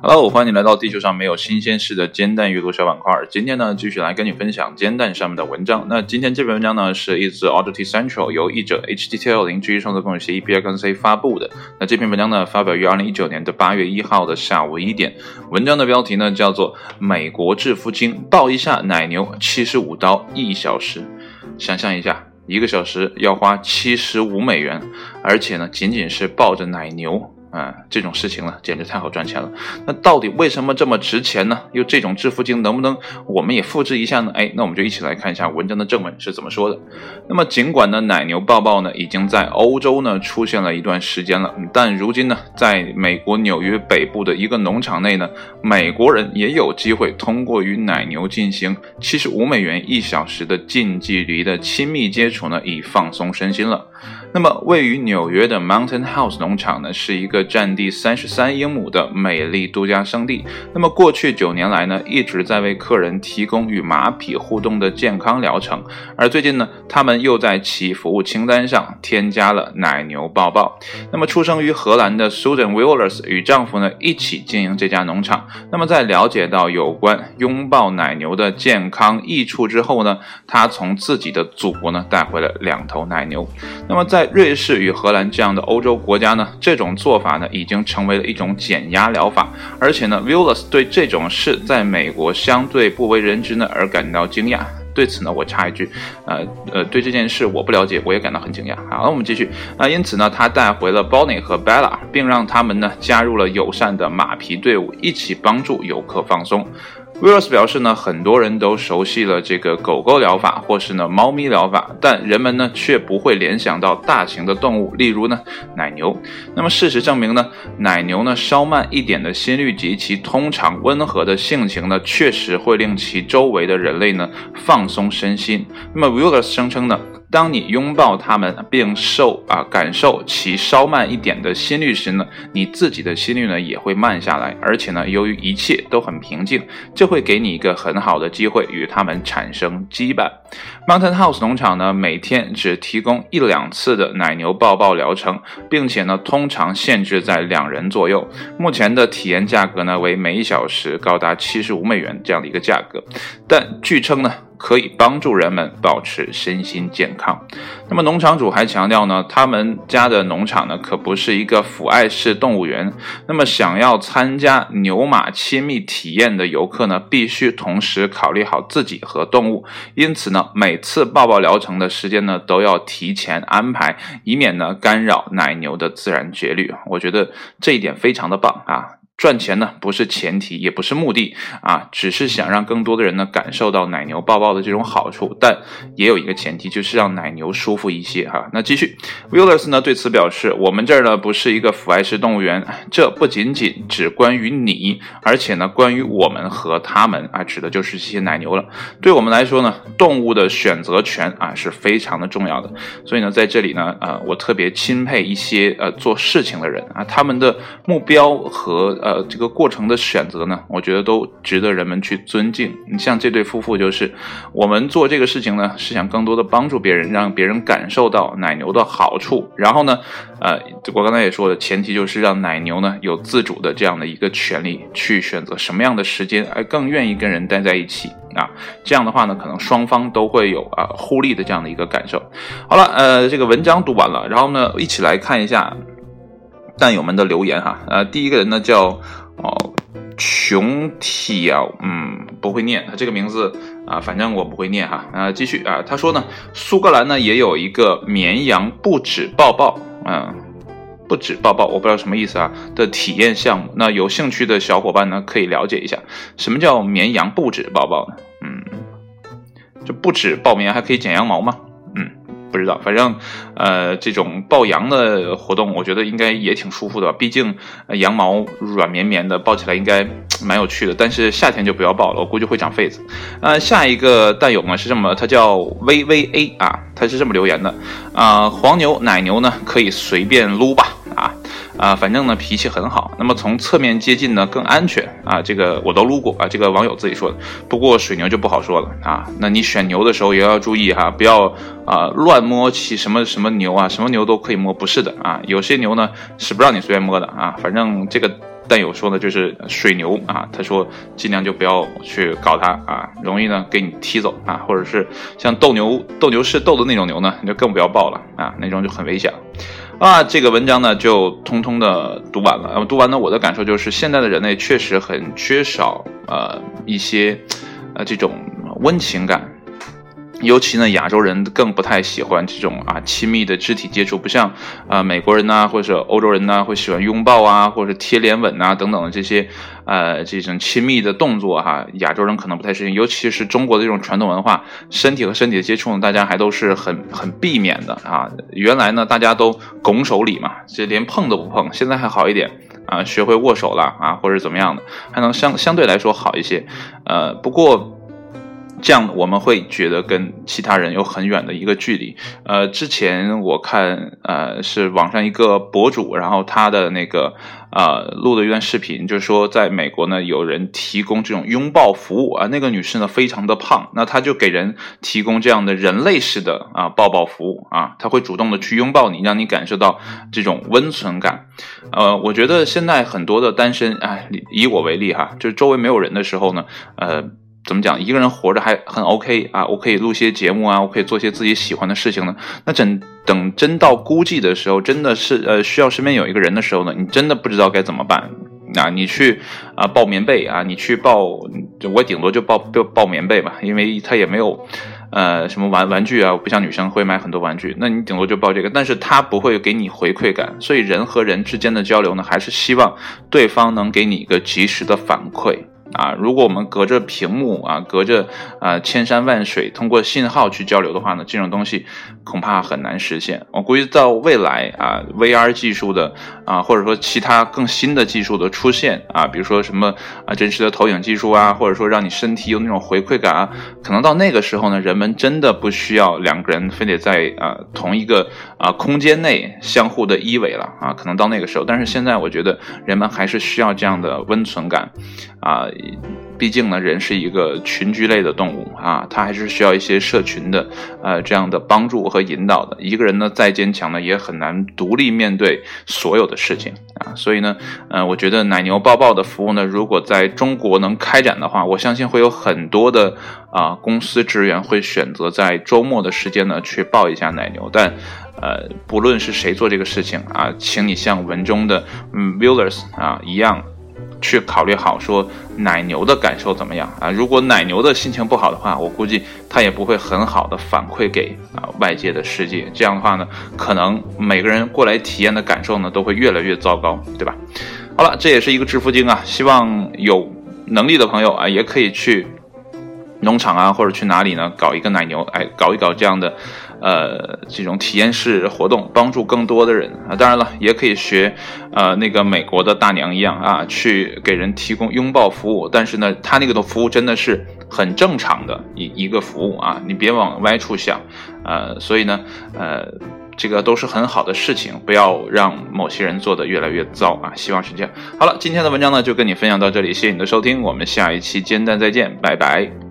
Hello，欢迎来到地球上没有新鲜事的煎蛋阅读小板块。今天呢，继续来跟你分享煎蛋上面的文章。那今天这篇文章呢，是一自 a u d i t y Central 由译者 HTTL 零 G 创作共同协议 B 二跟 C 发布的。那这篇文章呢，发表于二零一九年的八月一号的下午一点。文章的标题呢，叫做《美国致富经抱一下奶牛七十五刀一小时》。想象一下，一个小时要花七十五美元，而且呢，仅仅是抱着奶牛。啊，这种事情呢，简直太好赚钱了。那到底为什么这么值钱呢？又这种致富经能不能我们也复制一下呢？哎，那我们就一起来看一下文章的正文是怎么说的。那么，尽管呢，奶牛抱抱呢已经在欧洲呢出现了一段时间了，但如今呢，在美国纽约北部的一个农场内呢，美国人也有机会通过与奶牛进行七十五美元一小时的近距离的亲密接触呢，以放松身心了。那么，位于纽约的 Mountain House 农场呢，是一个占地三十三英亩的美丽度假胜地。那么，过去九年来呢，一直在为客人提供与马匹互动的健康疗程。而最近呢，他们又在其服务清单上添加了奶牛抱抱。那么，出生于荷兰的 Susan Willers 与丈夫呢，一起经营这家农场。那么，在了解到有关拥抱奶牛的健康益处之后呢，她从自己的祖国呢，带回了两头奶牛。那么，在瑞士与荷兰这样的欧洲国家呢，这种做法呢已经成为了一种减压疗法，而且呢 v i l l a s 对这种事在美国相对不为人知呢而感到惊讶。对此呢，我插一句，呃呃，对这件事我不了解，我也感到很惊讶。好，那我们继续。那因此呢，他带回了 Bonnie 和 Bella，并让他们呢加入了友善的马匹队伍，一起帮助游客放松。威尔斯表示呢，很多人都熟悉了这个狗狗疗法，或是呢猫咪疗法，但人们呢却不会联想到大型的动物，例如呢奶牛。那么事实证明呢，奶牛呢稍慢一点的心率及其通常温和的性情呢，确实会令其周围的人类呢放松身心。那么威尔斯声称呢。当你拥抱它们，并受啊感受其稍慢一点的心率时呢，你自己的心率呢也会慢下来，而且呢，由于一切都很平静，这会给你一个很好的机会与它们产生羁绊。Mountain House 农场呢，每天只提供一两次的奶牛抱抱疗程，并且呢，通常限制在两人左右。目前的体验价格呢为每小时高达七十五美元这样的一个价格，但据称呢。可以帮助人们保持身心健康。那么农场主还强调呢，他们家的农场呢可不是一个抚爱式动物园。那么想要参加牛马亲密体验的游客呢，必须同时考虑好自己和动物。因此呢，每次抱抱疗程的时间呢都要提前安排，以免呢干扰奶牛的自然节律。我觉得这一点非常的棒啊。赚钱呢不是前提，也不是目的啊，只是想让更多的人呢感受到奶牛抱抱的这种好处，但也有一个前提，就是让奶牛舒服一些哈。那继续 w i l l e r s 呢对此表示，我们这儿呢不是一个腐爱式动物园，这不仅仅只关于你，而且呢关于我们和他们啊，指的就是这些奶牛了。对我们来说呢，动物的选择权啊是非常的重要的。所以呢，在这里呢，呃，我特别钦佩一些呃做事情的人啊，他们的目标和。呃，呃这个过程的选择呢，我觉得都值得人们去尊敬。你像这对夫妇，就是我们做这个事情呢，是想更多的帮助别人，让别人感受到奶牛的好处。然后呢，呃，我刚才也说了，前提就是让奶牛呢有自主的这样的一个权利，去选择什么样的时间，哎，更愿意跟人待在一起啊。这样的话呢，可能双方都会有啊互利的这样的一个感受。好了，呃，这个文章读完了，然后呢，一起来看一下。战友们的留言哈，呃，第一个人呢叫哦穷体啊，嗯，不会念。他这个名字啊，反正我不会念哈，啊，继续啊，他说呢，苏格兰呢也有一个绵羊不止抱抱，嗯，不止抱抱，我不知道什么意思啊的体验项目，那有兴趣的小伙伴呢可以了解一下，什么叫绵羊不止抱抱呢？嗯，就不止抱绵还可以剪羊毛吗？不知道，反正，呃，这种抱羊的活动，我觉得应该也挺舒服的。毕竟羊毛软绵绵的，抱起来应该蛮有趣的。但是夏天就不要抱了，我估计会长痱子。呃，下一个蛋友呢是这么，他叫 VVA 啊，他是这么留言的啊，黄牛奶牛呢可以随便撸吧啊。反正呢脾气很好。那么从侧面接近呢更安全啊，这个我都撸过啊，这个网友自己说的。不过水牛就不好说了啊，那你选牛的时候也要注意哈，不要啊乱摸起什么什么牛啊，什么牛都可以摸，不是的啊，有些牛呢是不让你随便摸的啊，反正这个。但有说呢，就是水牛啊，他说尽量就不要去搞它啊，容易呢给你踢走啊，或者是像斗牛、斗牛士斗的那种牛呢，你就更不要抱了啊，那种就很危险啊。这个文章呢就通通的读完了，读完呢我的感受就是，现在的人类确实很缺少呃一些呃这种温情感。尤其呢，亚洲人更不太喜欢这种啊亲密的肢体接触，不像啊美国人呐，或者欧洲人呐，会喜欢拥抱啊，或者贴脸吻呐等等的这些呃这种亲密的动作哈。亚洲人可能不太适应，尤其是中国的这种传统文化，身体和身体的接触呢，大家还都是很很避免的啊。原来呢，大家都拱手礼嘛，这连碰都不碰。现在还好一点啊，学会握手了啊，或者怎么样的，还能相相对来说好一些。呃，不过。这样我们会觉得跟其他人有很远的一个距离。呃，之前我看，呃，是网上一个博主，然后他的那个，呃，录的一段视频，就是说在美国呢，有人提供这种拥抱服务啊，那个女士呢非常的胖，那她就给人提供这样的人类式的啊抱抱服务啊，她会主动的去拥抱你，让你感受到这种温存感。呃，我觉得现在很多的单身，哎，以我为例哈，就是周围没有人的时候呢，呃。怎么讲？一个人活着还很 OK 啊，我可以录些节目啊，我可以做些自己喜欢的事情呢。那等等真到孤寂的时候，真的是呃需要身边有一个人的时候呢，你真的不知道该怎么办啊！你去啊抱棉被啊，你去抱，我顶多就抱抱抱棉被吧，因为他也没有呃什么玩玩具啊，不像女生会买很多玩具，那你顶多就抱这个，但是他不会给你回馈感。所以人和人之间的交流呢，还是希望对方能给你一个及时的反馈。啊，如果我们隔着屏幕啊，隔着啊千山万水，通过信号去交流的话呢，这种东西恐怕很难实现。我估计到未来啊，VR 技术的啊，或者说其他更新的技术的出现啊，比如说什么啊真实的投影技术啊，或者说让你身体有那种回馈感啊，可能到那个时候呢，人们真的不需要两个人非得在啊同一个啊空间内相互的依偎了啊，可能到那个时候。但是现在我觉得人们还是需要这样的温存感啊。毕竟呢，人是一个群居类的动物啊，他还是需要一些社群的呃这样的帮助和引导的。一个人呢再坚强呢，也很难独立面对所有的事情啊。所以呢，呃，我觉得奶牛抱抱的服务呢，如果在中国能开展的话，我相信会有很多的啊公司职员会选择在周末的时间呢去抱一下奶牛。但呃，不论是谁做这个事情啊，请你像文中的嗯 viewers 啊一样。去考虑好说奶牛的感受怎么样啊？如果奶牛的心情不好的话，我估计它也不会很好的反馈给啊外界的世界。这样的话呢，可能每个人过来体验的感受呢，都会越来越糟糕，对吧？好了，这也是一个致富经啊。希望有能力的朋友啊，也可以去农场啊，或者去哪里呢，搞一个奶牛，哎，搞一搞这样的。呃，这种体验式活动帮助更多的人啊，当然了，也可以学，呃，那个美国的大娘一样啊，去给人提供拥抱服务。但是呢，他那个的服务真的是很正常的一一个服务啊，你别往歪处想，呃，所以呢，呃，这个都是很好的事情，不要让某些人做的越来越糟啊。希望是这样。好了，今天的文章呢就跟你分享到这里，谢谢你的收听，我们下一期煎蛋再见，拜拜。